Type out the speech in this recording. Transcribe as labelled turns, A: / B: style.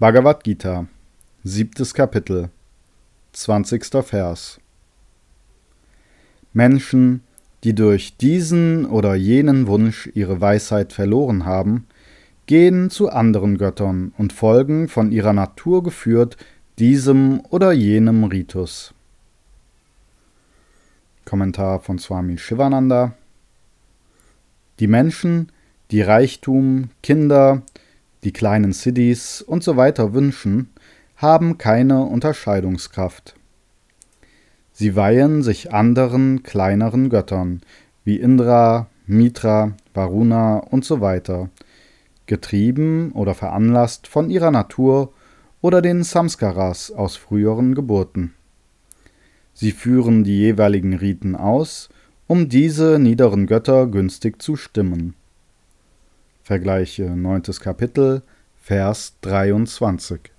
A: Bhagavad Gita, siebtes Kapitel, zwanzigster Vers. Menschen, die durch diesen oder jenen Wunsch ihre Weisheit verloren haben, gehen zu anderen Göttern und folgen von ihrer Natur geführt diesem oder jenem Ritus. Kommentar von Swami Shivananda Die Menschen, die Reichtum, Kinder, die kleinen Cities und so weiter wünschen, haben keine Unterscheidungskraft. Sie weihen sich anderen kleineren Göttern wie Indra, Mitra, Varuna und so weiter, getrieben oder veranlasst von ihrer Natur oder den Samskaras aus früheren Geburten. Sie führen die jeweiligen Riten aus, um diese niederen Götter günstig zu stimmen. Vergleiche 9. Kapitel, Vers 23